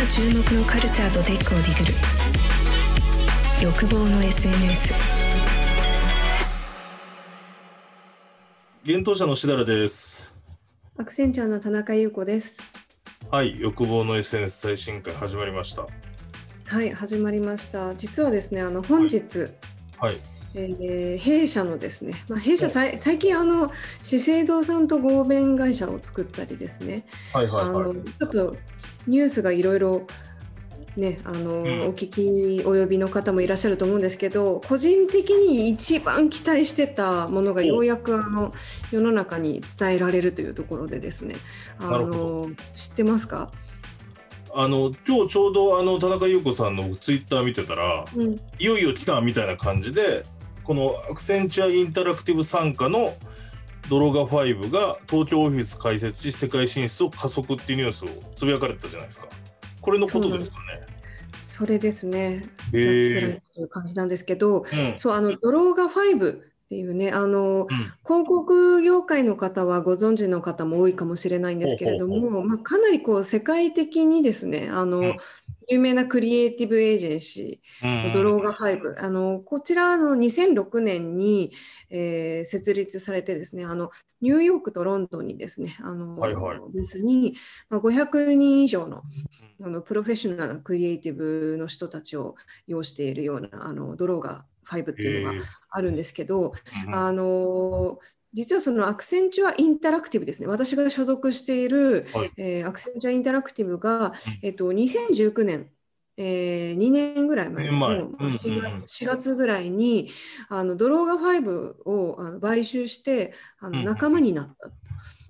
今注目のカルチャーとテックをディグる欲望の SNS 現当社のしだらです。アクセンチャーの田中優子です。はい、欲望の SNS 最新回始まりました。はい、始まりました。実はですね、あの本日、はい、えー弊社のですね、まあ、弊社さい最近あの資生堂さんと合弁会社を作ったりですね、はい、はい、あはい。のちょっとニュースがいろいろね、あのん。お聞きお呼びの方もいらっしゃると思うんですけど個人的に一番期待してたものがおようやくあの世の中に伝えられるというところでですね。あの知ってますか、あの、今日ちょうどあの田中優子さんのツイッター見てたら、うん、いよいよ来たみたいな感じで、このアクセンチュアインタラクティブ傘下のドロガ5が東京オフィス開設し世界進出を加速っていうニュースをつぶやかれてたじゃないですか。これのことですかね。それですね、へーという感じなんですけど、うん、そうあのドローガ5っていうねあのうん、広告業界の方はご存知の方も多いかもしれないんですけれども、まあ、かなりこう世界的にですねあの、うん有名なクリエイティブエージェンシー、うんドローガ5、あのこちらの2006年に、えー設立されてですねあのニューヨークとロンドンにですねあの、はいはい。ブースに、まあ、500人以上のあのプロフェッショナルなクリエイティブの人たちを要しているようなあのドローガ5っていうのがあるんですけど、うん。あの実はそのアクセンチュアインタラクティブですね、私が所属している、はい。えーアクセンチュアインタラクティブが、うん。えっと、2019年、えー2年ぐらい前。の二年前。まあうんうんうん。4月 ,4 月ぐらいにあのドローガ5をあの買収してあの仲間になった。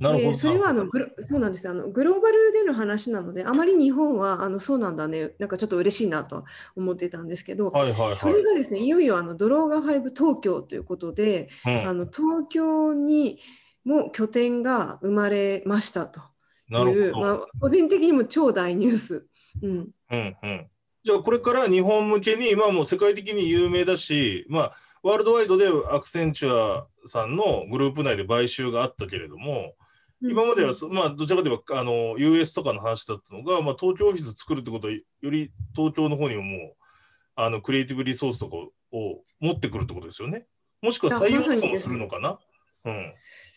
なるほど。でそれはあのグロそうなんですあのグローバルでの話なのであまり日本はあのそうなんだねなんかちょっと嬉しいなとは思ってたんですけど、はいはいはい。それがですねいよいよあのドローガ5東京ということで、うんあの東京にも拠点が生まれましたとないう、るほど。まあ、個人的にも超大ニュース。うんうんうん、じゃあこれから日本向けに、まあ、もう世界的に有名だし、まあ、ワールドワイドでアクセンチュアさんのグループ内で買収があったけれども、今までは、まあ、どちらかといえばあの US とかの話だったのが、まあ、東京オフィス作るってことはより東京の方にももうあのクリエイティブリソースとかを持ってくるってことですよね。もしくは採用とかもするのかな。うん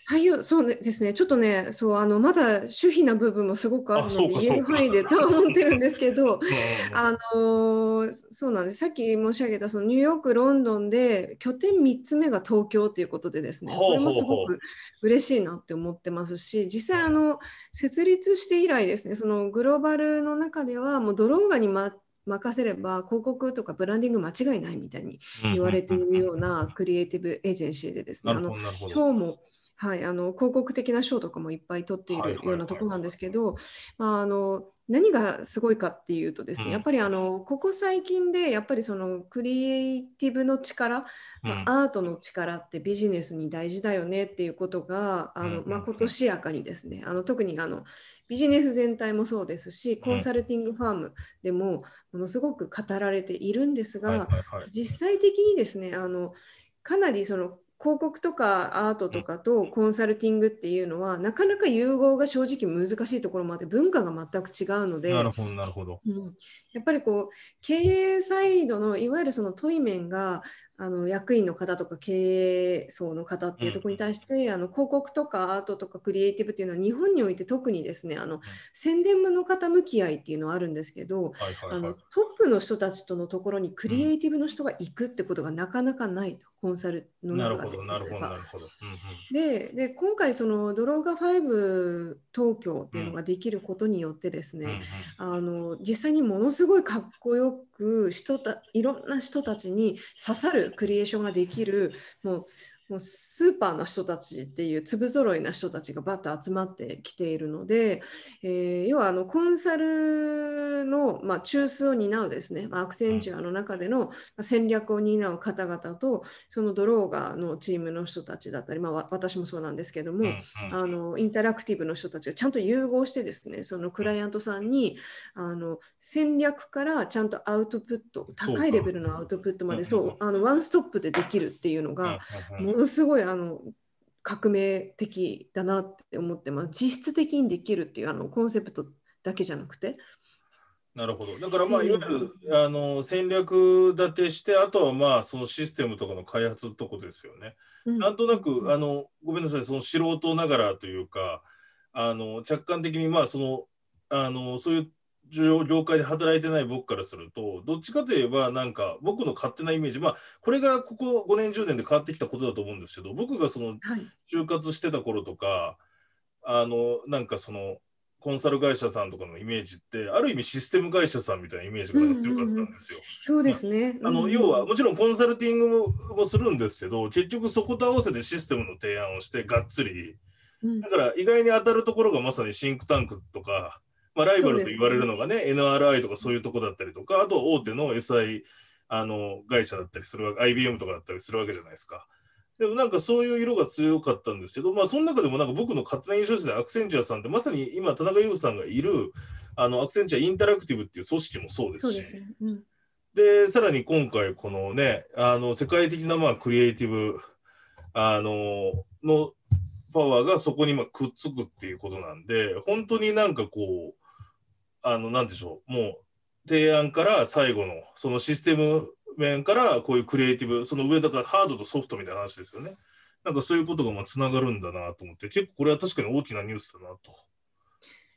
採用そうですね、ちょっとね、そうあのまだ守秘な部分もすごくあるので、言える範囲でとは思ってるんですけど、あのーそうなんです、さっき申し上げたそのニューヨーク、ロンドンで拠点3つ目が東京ということでですね、これもすごく嬉しいなって思ってますし、実際あの、設立して以来ですね、そのグローバルの中では、もうドローガに、ま、任せれば広告とかブランディング間違いないみたいに言われているようなクリエイティブエージェンシーでですね、あの。賞も、はい、あの広告的な賞とかもいっぱい取っているようなところなんですけど、まあ、あの何がすごいかっていうとですね、うんやっぱりあのここ最近でやっぱりそのクリエイティブの力、まあアートの力ってビジネスに大事だよねっていうことがあのまことしやかにですねあの特にあのビジネス全体もそうですしコンサルティングファームでもものすごく語られているんですが、実際的にですねあのかなりその広告とかアートとかとコンサルティングっていうのは、なかなか融合が正直難しいところもあって文化が全く違うのでなるほどなるほど。うん。やっぱりこう経営サイドのいわゆるその問い面があの役員の方とか経営層の方っていうところに対して、あの広告とかアートとかクリエイティブっていうのは日本において特にですねあの、宣伝部の方向き合いっていうのはあるんですけど、はいはいはい。あのトップの人たちとのところにクリエイティブの人が行くってことがなかなかないと、コンサルのなる中で。ほどなるほどなるほど。うんうんでで今回そのドローガ5東京っていうのができることによってですね、うんうんあの実際にものすごいかっこよく人たいろんな人たちに刺さるクリエーションができるもうもうスーパーな人たちっていう粒揃いな人たちがバッと集まってきているので、えー要はあのコンサルの、まあ、中枢を担うですね、まあ、アクセンチュアの中でのまあ戦略を担う方々とそのドローガーのチームの人たちだったり、まあ、わ私もそうなんですけども、あのインタラクティブの人たちがちゃんと融合してですねそのクライアントさんにあの戦略からちゃんとアウトプット高いレベルのアウトプットまうんでそうあのワンストップでできるっていうのがものすごいあの革命的だなって思ってます。実質的にできるっていうあのコンセプトだけじゃなくて。なるほど。だからまあ、いわゆるあの戦略立てして、あとはまあ、そのシステムとかの開発ってことですよね。うん。なんとなく、あの、ごめんなさい、その素人ながらというか、あの、客観的にまあ、その、あの、そういう業業界で働いてない僕からすると、どっちかといえば、なんか僕の勝手なイメージ、まあ、これがここ5年、10年で変わってきたことだと思うんですけど、僕がそのはい。就活してた頃とか、あの、なんかその、コンサル会社さんとかのイメージって、ある意味システム会社さんみたいなイメージが強かったんですよ。そうですね。あのうん要はもちろんコンサルティングももするんですけど結局そこと合わせてシステムの提案をしてがっつり。うん。だから意外に当たるところがまさにシンクタンクとか、まあ、ライバルと言われるのがね NRI とかそういうとこだったりとかあとは大手の SI あの会社だったりするわけ IBM とかだったりするわけじゃないですか。でもなんかそういう色が強かったんですけど、まあ、その中でもなんか僕の勝手な印象としてアクセンチュアさんってまさに今田中優さんがいるあのアクセンチュアインタラクティブっていう組織もそうですしですね。うんで、さらに今回、このね、あの世界的なまあクリエイティブあののパワーがそこにまあくっつくっていうことなんで、本当になんかこう、あの、なんでしょう、もう提案から最後の、そのシステム面からこういうクリエイティブ、その上だからハードとソフトみたいな話ですよね。なんかそういうことがまあつながるんだなと思って、結構これは確かに大きなニュースだなと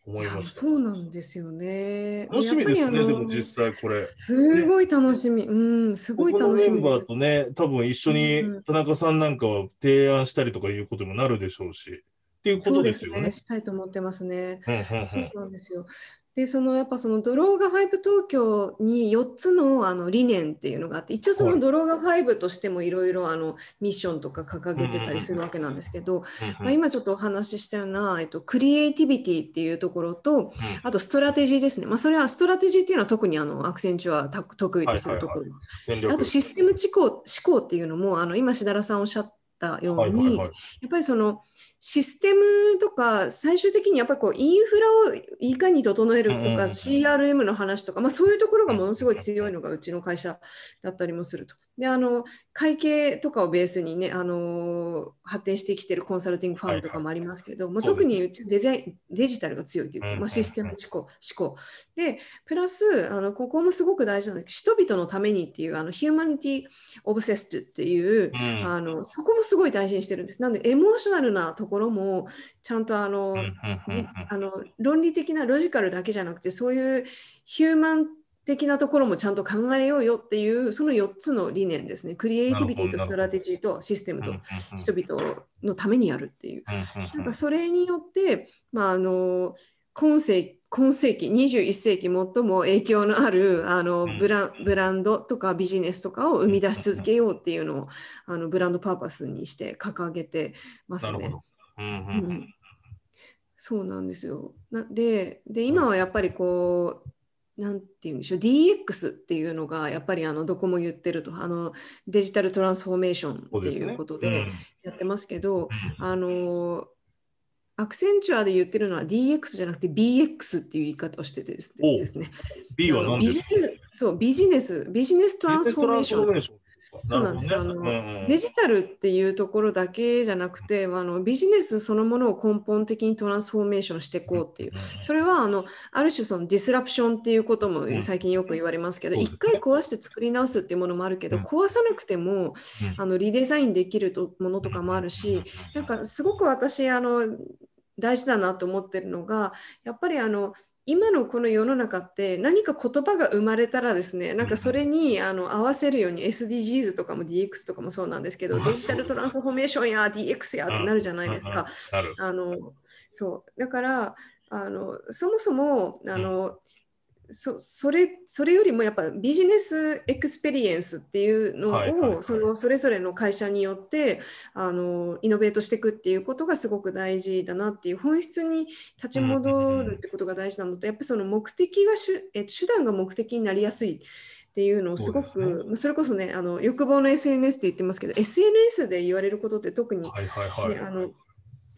思いました。そうなんですよね。楽しみですね、でも実際これ。すごい楽しみ。うん、すごい楽しみメンバー。とね、多分一緒に田中さんなんかは提案したりとかいうことにもなるでしょうし、っていうことですすよね。ね。したいと思ってますね。うんうんうんそうなんですよ。で、そのやっぱそのドローガ5東京に4つのあの理念っていうのがあって、一応そはい。のドローガ5としてもいろいろあのミッションとか掲げてたりするわけなんですけど、まあ、今ちょっとお話ししたような、えっと、クリエイティビティっていうところと、あとストラテジーですね。まあ、それはストラテジーっていうのは特にあのアクセンチュアが得意とするところ。あとシステム思考思考っていうのもあの今、しだらさんおっしゃったように、やっぱりそのシステムとか最終的にやっぱりこうインフラをいかに整えるとか CRM の話とか、まあ、そういうところがものすごい強いのがうちの会社だったりもすると。であの会計とかをベースにねあの発展してきてるコンサルティングファームとかもありますけど、まあ、そうです。特にデザインデジタルが強いというか、まあ、システム思考思考。でプラスあのここもすごく大事なんだけど人々のためにっていうあのヒューマニティ・オブセストっていううん。あのそこもすごい大事にしてるんです。なんでエモーショナルなところもちゃんとあの、うんうんあの論理的なロジカルだけじゃなくてそういうヒューマン的なところもちゃんと考えようよっていうその4つの理念ですね。クリエイティビティとストラテジーとシステムと人々のためにやるっていう。なんかそれによって、まあ、あの今世今世紀21世紀最も影響のあるあのうんブランブランドとかビジネスとかを生み出し続けようっていうのをあのブランドパーパスにして掲げてますね。うんうんそうなんですよ。なでで今はやっぱりこうなんて言うんでしょう。DX っていうのがやっぱりあのどこも言ってるとあのデジタルトランスフォーメーションっていうことでうん。やってますけど、うん。あのアクセンチュアで言ってるのは DX じゃなくて BX っていう言い方をしててですね。B はあの何ですか？ビジネスそうビジネスビジネストランスフォーメーション。そうなんです。あのうんうん。デジタルっていうところだけじゃなくて、あのビジネスそのものを根本的にトランスフォーメーションしていこうっていう。それはあのある種そのディスラプションっていうこともうん。最近よく言われますけど、一回壊して作り直すっていうものもあるけど、うん。壊さなくてもうん。あのリデザインできるとものとかもあるし、なんかすごく私あの大事だなと思ってるのがやっぱりあの今のこの世の中って何か言葉が生まれたらですねなんかそれにあの合わせるように SDGs とかも DX とかもそうなんですけどうん。デジタルトランスフォーメーションや DX やってなるじゃないですか。あのそう。だからあのそもそもあの、そそれそれよりもやっぱビジネスエクスペリエンスっていうのを、はいはいはいそのそれぞれの会社によってあのイノベートしていくっていうことがすごく大事だなっていう本質に立ち戻るってことが大事なのとやっぱりその目的が手え手段が目的になりやすいっていうのをすごくそうですまあそれこそねあの欲望の SNS って言ってますけど SNS で言われることって特にはいはいはい。ねあの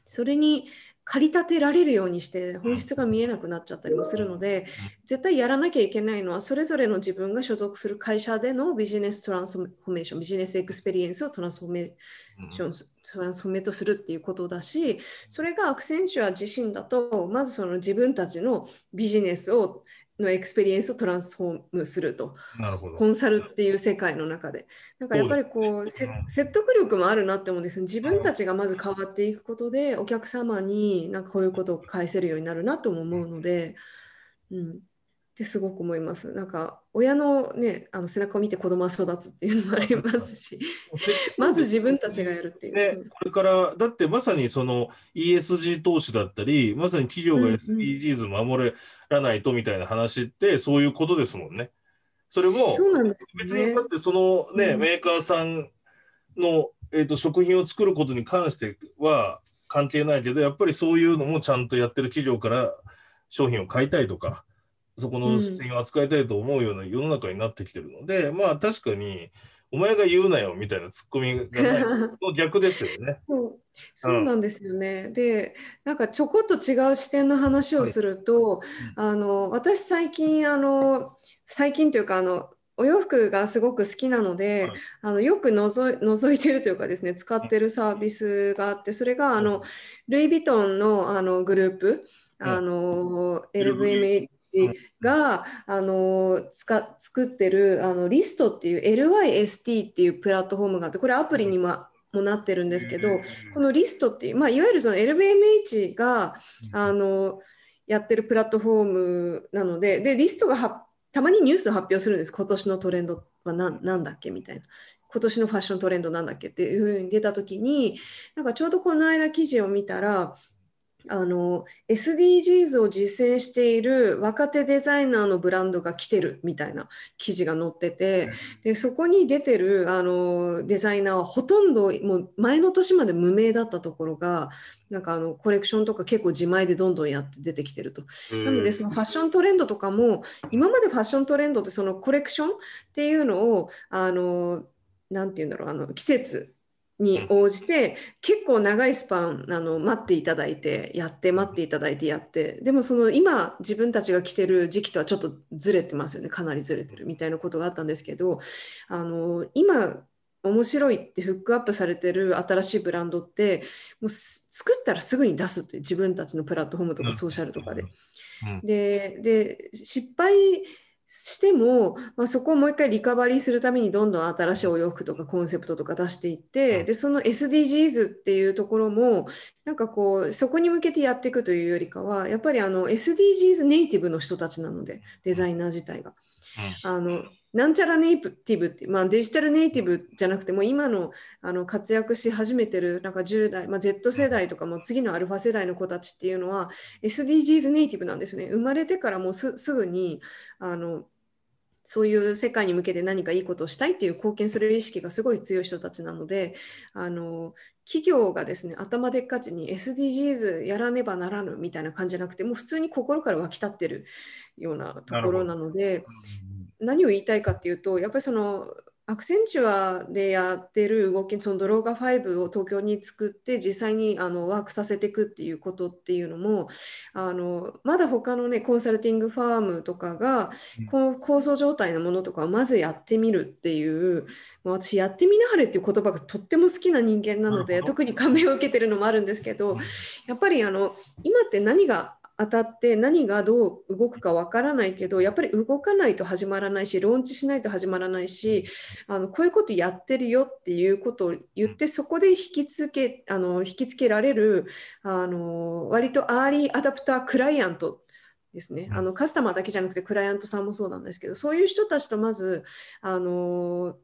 それに駆り立てられるようにして本質が見えなくなっちゃったりもするので絶対やらなきゃいけないのはそれぞれの自分が所属する会社でのビジネストランスフォーメーションビジネスエクスペリエンスをトランスフォーメーショントランスフォーメートするっていうことだしそれがアクセンチュア自身だとまずその自分たちのビジネスをのエクスペリエンスをトランスフォームすると。なるほど。コンサルっていう世界の中で。なんかやっぱりこう、ね説得力もあるなって思うんです自分たちがまず変わっていくことで、お客様になんかこういうことを返せるようになるなとも思うので、うん。ってすごく思います。なんか親のね、あの背中を見て子供は育つっていうのもありますし、まず自分たちがやるっていう。ね、これから、だってまさにその ESG 投資だったり、まさに企業が SDGs 守らないとみたいな話って、そういうことですもんね。それも、そうなんですよね別にだ。ってそのね、うんメーカーさんの、えー、と食品を作ることに関しては関係ないけど、やっぱりそういうのもちゃんとやってる企業から商品を買いたいとか、そこの製品を扱いたいと思うような世の中になってきてるので、まあ確かに、お前が言うなよみたいなツッコミがない の逆ですよね。そう。そうなんですよね。で、なんかちょこっと違う視点の話をすると、あの私最近あの最近というかあのお洋服がすごく好きなので、はい。あのよく覗い覗いてるというかですね使ってるサービスがあってそれがあのルイ・ヴィトンのあのグループうんあのうん LVMH があの使作ってるあのリストっていう LYST っていうプラットフォームがあってこれアプリにももなってるんですけど、このリストっていう、まあ、いわゆるその LVMH があのやってるプラットフォームなので、でリストがはたまにニュースを発表するんです。今年のトレンドは何なんだっけみたいな。今年のファッショントレンドなんだっけっていうふうに出たときに、なんかちょうどこの間記事を見たら、あの SDGs を実践している若手デザイナーのブランドが来てるみたいな記事が載ってて、でそこに出てるあのデザイナーはほとんどもう前の年まで無名だったところがなんかあのコレクションとか結構自前でどんどんやって出てきてると。なのでそのファッショントレンドとかも今までファッショントレンドってそのコレクションっていうのをあのなんて言うんだろうあの季節に応じて結構長いスパンあの待っていただいてやって待っていただいてやって。でもその今自分たちが来てる時期とはちょっとずれてますよね。かなりずれてるみたいなことがあったんですけどあの今面白いってフックアップされてる新しいブランドってもうす作ったらすぐに出すっていう自分たちのプラットフォームとかソーシャルとかでで失敗しても、まあ、そこをもう一回リカバリーするためにどんどん新しいお洋服とかコンセプトとか出していって、うんでその SDGs っていうところもなんかこうそこに向けてやっていくというよりかはやっぱりあの SDGs ネイティブの人たちなのでデザイナー自体が。あのなんちゃらネイティブって、まあ、デジタルネイティブじゃなくても今のあの活躍し始めてるなんか10代、まあ、Z 世代とかも次のアルファ世代の子たちっていうのは SDGs ネイティブなんですね。生まれてからもうすぐにあのそういう世界に向けて何かいいことをしたいっていう貢献する意識がすごい強い人たちなのであの企業がですね頭でっかちに SDGs やらねばならぬみたいな感じじゃなくてもう普通に心から湧き立ってるようなところなので。何を言いたいかっていうと、やっぱりそのアクセンチュアでやってる動き、そのドローガ5を東京に作って実際にあのワークさせていくっていうことっていうのも、あのまだ他のね、コンサルティングファームとかがうん、構想状態のものとかをまずやってみるっていう、私、やってみなはれっていう言葉がとっても好きな人間なので、特に感銘を受けてるのもあるんですけど、やっぱりあの今って何が当たって何がどう動くかわからないけどやっぱり動かないと始まらないしローンチしないと始まらないしあのこういうことやってるよっていうことを言ってそこで引きつけあの引きつけられるあの割とアーリーアダプタークライアントですね。あのカスタマーだけじゃなくてクライアントさんもそうなんですけどそういう人たちとまずあの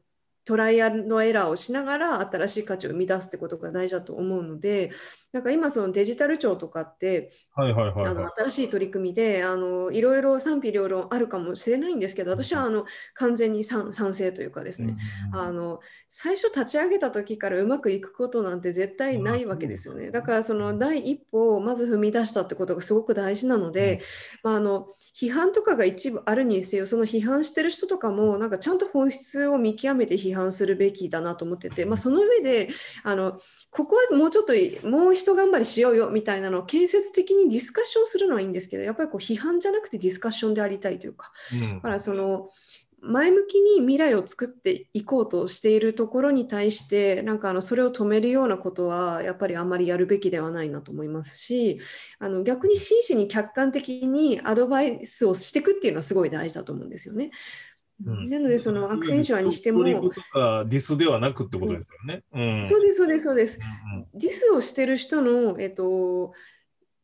トライアルのエラーをしながら新しい価値を生み出すってことが大事だと思うのでなんか今そのデジタル庁とかってはいはいはいあのはい。新しい取り組みであのいろいろ賛否両論あるかもしれないんですけど私はあの完全に賛賛成というかですね、あの最初立ち上げた時からうまくいくことなんて絶対ないわけですよね。だからその第一歩をまず踏み出したってことがすごく大事なので、まあ、あの批判とかが一部あるにせよその批判してる人とかもなんかちゃんと本質を見極めて批判するべきだなと思ってて、まあ、その上であのここはもうちょっともう一頑張りしようよみたいなのを建設的にディスカッションするのはいいんですけどやっぱりこう批判じゃなくてディスカッションでありたいというかうんだからその前向きに未来を作っていこうとしているところに対してなんかあのそれを止めるようなことはやっぱりあんまりやるべきではないなと思いますしあの逆に真摯に客観的にアドバイスをしていくっていうのはすごい大事だと思うんですよね。うんなのでそのアクセンチュアにしてもディスではなくってことですよね。うん。そうですそうですそうですうんディスをしてる人の、えっと、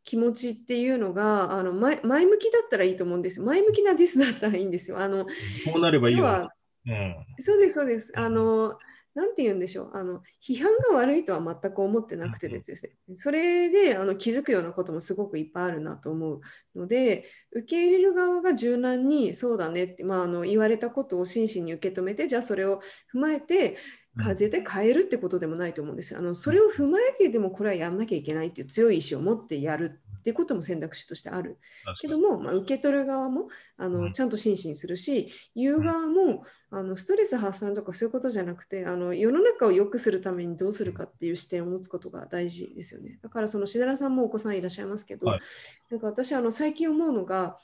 気持ちっていうのがあの前前向きだったらいいと思うんですよ。前向きなディスだったらいいんですよ。あのこうなればいいうん。そうですそうです。あのなんて言うんでしょう。あの批判が悪いとは全く思ってなくてですね、それであの気づくようなこともすごくいっぱいあるなと思うので受け入れる側が柔軟にそうだねって、まあ、あの言われたことを真摯に受け止めてじゃあそれを踏まえて風で変えるってことでもないと思うんですよ。あのそれを踏まえてでもこれはやんなきゃいけないっていう強い意志を持ってやるっていうことも選択肢としてある。けども、まあ、受け取る側もあの、うん。ちゃんと真摯にするし言う側もあのストレス発散とかそういうことじゃなくてあの世の中を良くするためにどうするかっていう視点を持つことが大事ですよね。だからそのしだらさんもお子さんいらっしゃいますけど、はい。なんか私あの最近思うのが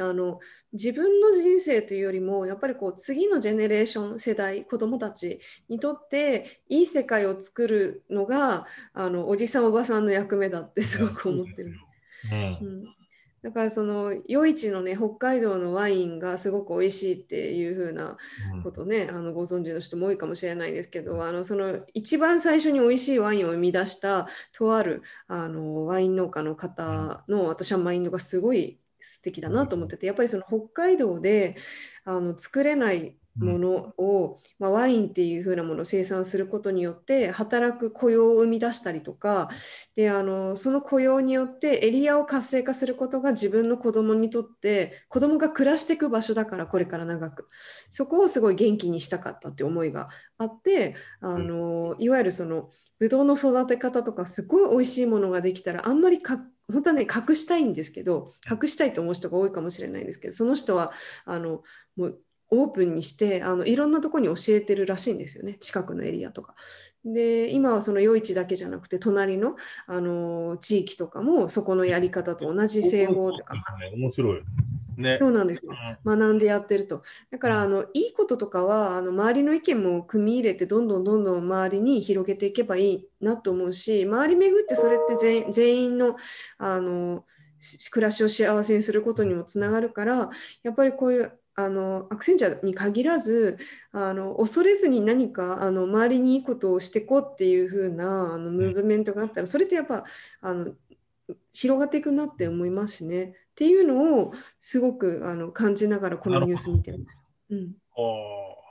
あの自分の人生というよりもやっぱりこう次のジェネレーション世代子どもたちにとっていい世界を作るのがあのおじさんおばさんの役目だってすごく思ってる。うんうん、だからその余市のね北海道のワインがすごく美味しいっていう風なことね、あのご存知の人も多いかもしれないですけどあのその一番最初に美味しいワインを生み出したとあるあのワイン農家の方の私はマインドがすごい素敵だなと思っててやっぱりその北海道であの作れないものを、まあ、ワインっていう風なものを生産することによって働く雇用を生み出したりとかであのその雇用によってエリアを活性化することが自分の子供にとって子供が暮らしていく場所だからこれから長く。そこをすごい元気にしたかったって思いがあってあのいわゆるそのブドウの育て方とかすごい美味しいものができたらあんまりか本当はね隠したいんですけど隠したいと思う人が多いかもしれないんですけどその人はあのもうオープンにしてあのいろんなところに教えてるらしいんですよね。近くのエリアとか。で今はその余市だけじゃなくて隣の、あの地域とかもそこのやり方と同じ製法とか。面白い。ね。そうなんですよ。学んでやってると。だからあのいいこととかはあの周りの意見も組み入れてどんどんどんどん周りに広げていけばいいなと思うし周り巡ってそれって全全員のあのし暮らしを幸せにすることにもつながるからやっぱりこういうあのアクセンチャーに限らずあの恐れずに何かあの周りにいいことをしていこうっていう風なあのムーブメントがあったらそれってやっぱあの広がっていくなって思いますしねっていうのをすごくあの感じながらこのニュース見てました。うんああ。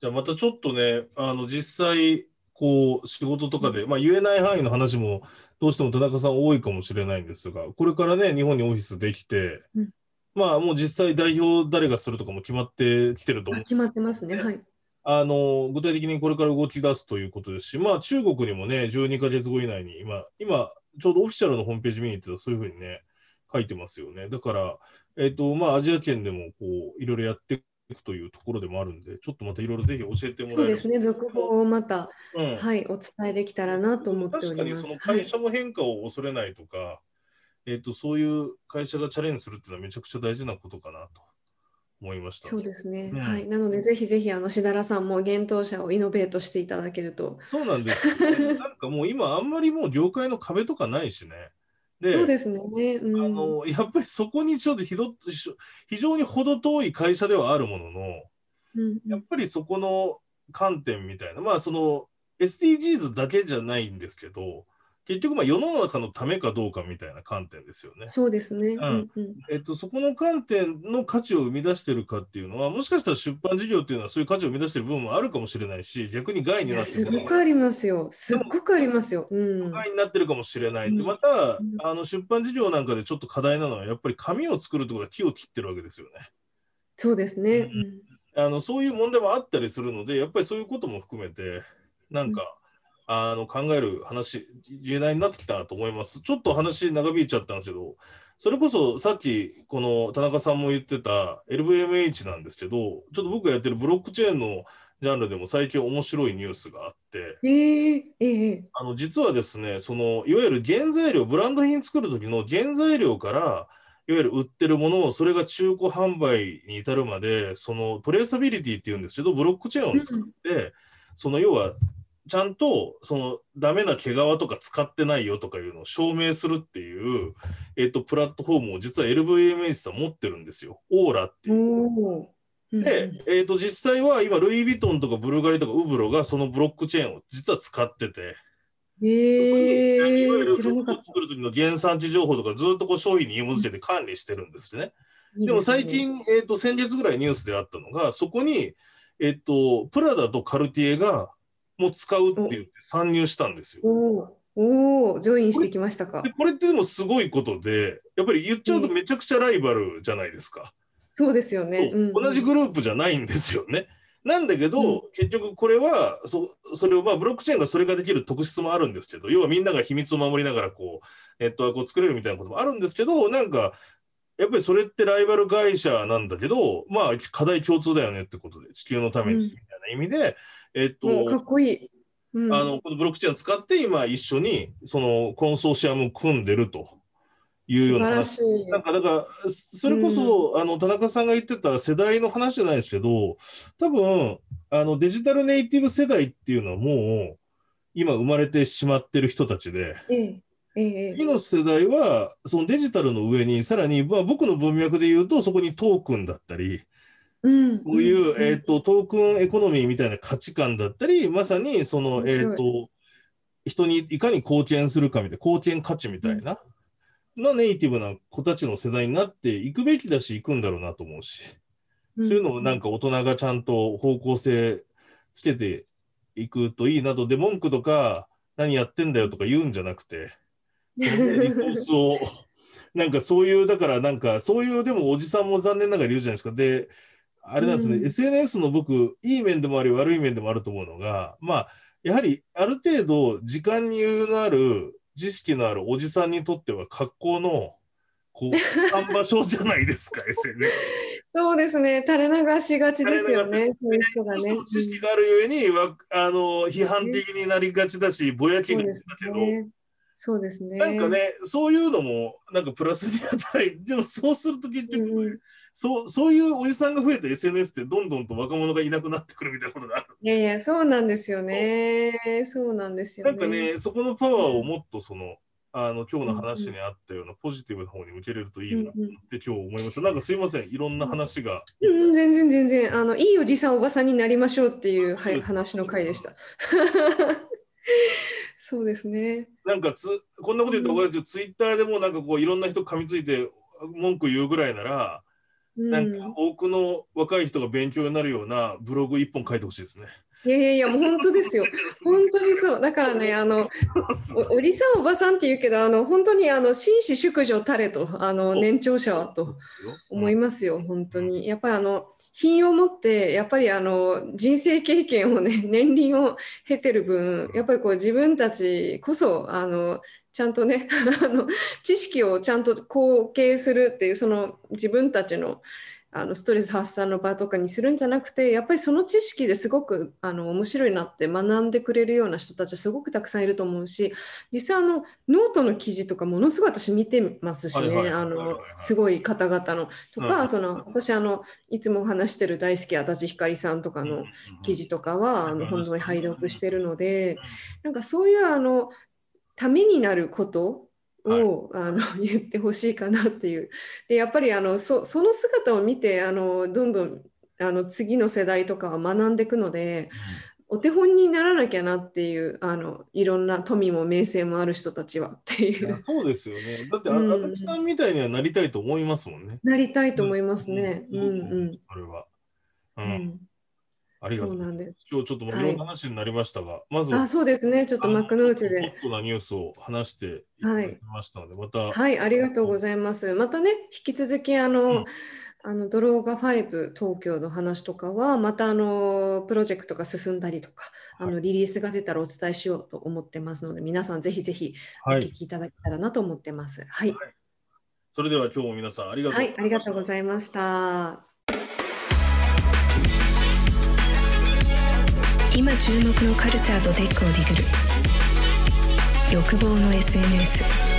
じゃあまたちょっとね、あの実際、こう仕事とかで、まあ、言えない範囲の話もどうしても田中さん多いかもしれないんですが、これからね、日本にオフィスできて、うんまあもう実際代表誰がするとかも決まってきてると思う。あ決まってますね。はい。あの具体的にこれから動き出すということですし、まあ中国にもね、12ヶ月後以内に、今、今ちょうどオフィシャルのホームページ見に行ってたらそういうふうにね、書いてますよね。だから、えっ、と、まあアジア圏でもこう、いろいろやっていくというところでもあるんで、ちょっとまたいろいろぜひ教えてもらえそうですね。続報をまた、うんはい、お伝えできたらなと思っております。確かにそのはい会社も変化を恐れないとか、えっ、と、そういう会社がチャレンジするっていうのはめちゃくちゃ大事なことかなと思いました。そうですね。うんはい。なので、ぜひぜひ、あの、しだらさんも幻冬者をイノベートしていただけると。そうなんですなんかもう今あんまりもう業界の壁とかないしね。そうですね。うん、あのやっぱりそこにちょっとひど非常に程遠い会社ではあるものの、うんやっぱりそこの観点みたいな、まあその SDGs だけじゃないんですけど、結局まあ世の中のためかどうかみたいな観点ですよね。そうですね。んうんうんえっと、そこの観点の価値を生み出してるかっていうのは、もしかしたら出版事業っていうのはそういう価値を生み出してる部分もあるかもしれないし、逆に害になってるすごくありますよ。すっごくありますよ。うん。害になってるかもしれない。でうんまたうん、あの出版事業なんかでちょっと課題なのは、やっぱり紙を作るってことは木を切ってるわけですよね。そうですね。うんあのそういう問題もあったりするので、やっぱりそういうことも含めて、なんか、あの考える話、重大になってきたなと思います。ちょっと話長引いちゃったんですけど、それこそさっき、この田中さんも言ってた LVMH なんですけど、ちょっと僕がやってるブロックチェーンのジャンルでも最近面白いニュースがあって、うん、ええええあの実はですね、そのいわゆる原材料、ブランド品作る時の原材料から、いわゆる売ってるものを、それが中古販売に至るまで、そのトレーサビリティっていうんですけど、ブロックチェーンを使って、その要は、ちゃんとそのダメな毛皮とか使ってないよとかいうのを証明するっていう、えっと、プラットフォームを実は LVMH さん持ってるんですよ。オーラっていう。で、えっと、実際は今、ルイ・ヴィトンとかブルガリとかウブロがそのブロックチェーンを実は使ってて、うんへそこにいわゆる服を作る時の原産地情報とかずっとこう商品に紐付けて管理してるんですね。た。でも最近、えっと先月ぐらいニュースであったのが、そこに、えっとプラダとカルティエがもう使うって言って参入したんですよ。おーおー、ジョインしてきましたかで。これってでもすごいことで、やっぱり言っちゃうとめちゃくちゃライバルじゃないですか。そうですよね。うん同じグループじゃないんですよね。なんだけど、うん結局これはそそれをまあブロックチェーンがそれができる特質もあるんですけど要はみんなが秘密を守りながらこうネットワークを作れるみたいなこともあるんですけどなんかやっぱりそれってライバル会社なんだけどまあ課題共通だよねってことで地球のためにみたいな意味で、えっとかっこいい。うん。あのこのブロックチェーンを使って今一緒にそのコンソーシアムを組んでると。いうような話。なんかだからそれこそ、あの田中さんが言ってた世代の話じゃないですけど多分あのデジタルネイティブ世代っていうのはもう今生まれてしまってる人たちで。ええええ次の世代はそのデジタルの上にさらに、まあ、僕の文脈で言うとそこにトークンだったりうん、こういう、ん。えー、とトークンエコノミーみたいな価値観だったりまさにその、えー、と人にいかに貢献するかみたいな貢献価値みたいな、のネイティブな子たちの世代になっていくべきだし行くんだろうなと思うし、そういうのをなんか大人がちゃんと方向性つけていくといいなどで文句とか何やってんだよとか言うんじゃなくてリソースを なんかそういうだからなんかそういうでもおじさんも残念ながらいるじゃないですか。であれなんですね、うん SNS の僕いい面でもあり悪い面でもあると思うのがまあやはりある程度時間に余裕のある知識のあるおじさんにとっては格好のこう 看場所じゃないですか SNS。そうですね、垂れ流しがちですよね、そういう人がね。知識があるゆえにわあの批判的になりがちだしぼやきがちだけど。そうですね。なんかね、そういうのも、なんかプラスに働いて、でもそうすると結局、うんうんそう、そういうおじさんが増えた SNS ってどんどんと若者がいなくなってくるみたいなことがある。いやいや、そうなんですよね。そうなんですよね。なんかね、そこのパワーをもっとその、あの今日の話にあったようなポジティブな方に向けれるといいなって今日思いました。なんかすいません、いろんな話が。うん、全然全然あのいいおじさんおばさんになりましょうっていう話の回でした。そうですね。なんかつ、こんなこと言ったら怒られるけど、ツイッターでもなんかこういろんな人噛みついて文句言うぐらいなら、うん、なんか多くの若い人が勉強になるようなブログ一本書いてほしいですね。いやいやいやもう本当ですよ。本当にそう。だからね、あのおおじさんおばさんって言うけど、あの本当にあの紳士淑女たれとあのお年長者はと思いますよ、本当に。やっぱりあの品を持って、やっぱりあの人生経験をね、年輪を経てる分、やっぱりこう自分たちこそ、あのちゃんとね あの、知識をちゃんと後継するっていう、その自分たちのあのストレス発散の場とかにするんじゃなくて、やっぱりその知識ですごくあの面白いなって学んでくれるような人たちすごくたくさんいると思うし、実際あのノートの記事とかものすごい私見てますしね、すごい方々の。とか、うん。その私あのいつも話してる大好き足立ひかりさんとかの記事とかは、あの本当に拝読してるので、なんかそういうあのためになることを、あの 言ってほしいかなっていう。でやっぱりあのそその姿を見てあのどんどんあの次の世代とかは学んでいくのでお手本にならなきゃなっていうあのいろんな富も名声もある人たちはっていいうやそうですよね。だって、あうん足立さんみたいにはなりたいと思いますもんね。なりたいと思いますね。うんうんうんそれは。う。うんんありがとう。今日ちょっといろんな話になりましたが、まずあそうですね。ちょっと幕の内ホッで。トなニュースを話していただきましたので、また、はい、ありがとうございます。またね、引き続きあの、うんあのドローガ5東京の話とかは、またあのプロジェクトが進んだりとか、あのリリースが出たらお伝えしようと思ってますので、皆さんぜひぜひおはい。聞きいただけたらなと思ってます。はい、それでは今日も皆さんありがとうはい、ありがとうごいざいました。今注目のカルチャーとテックをディグる。欲望の SNS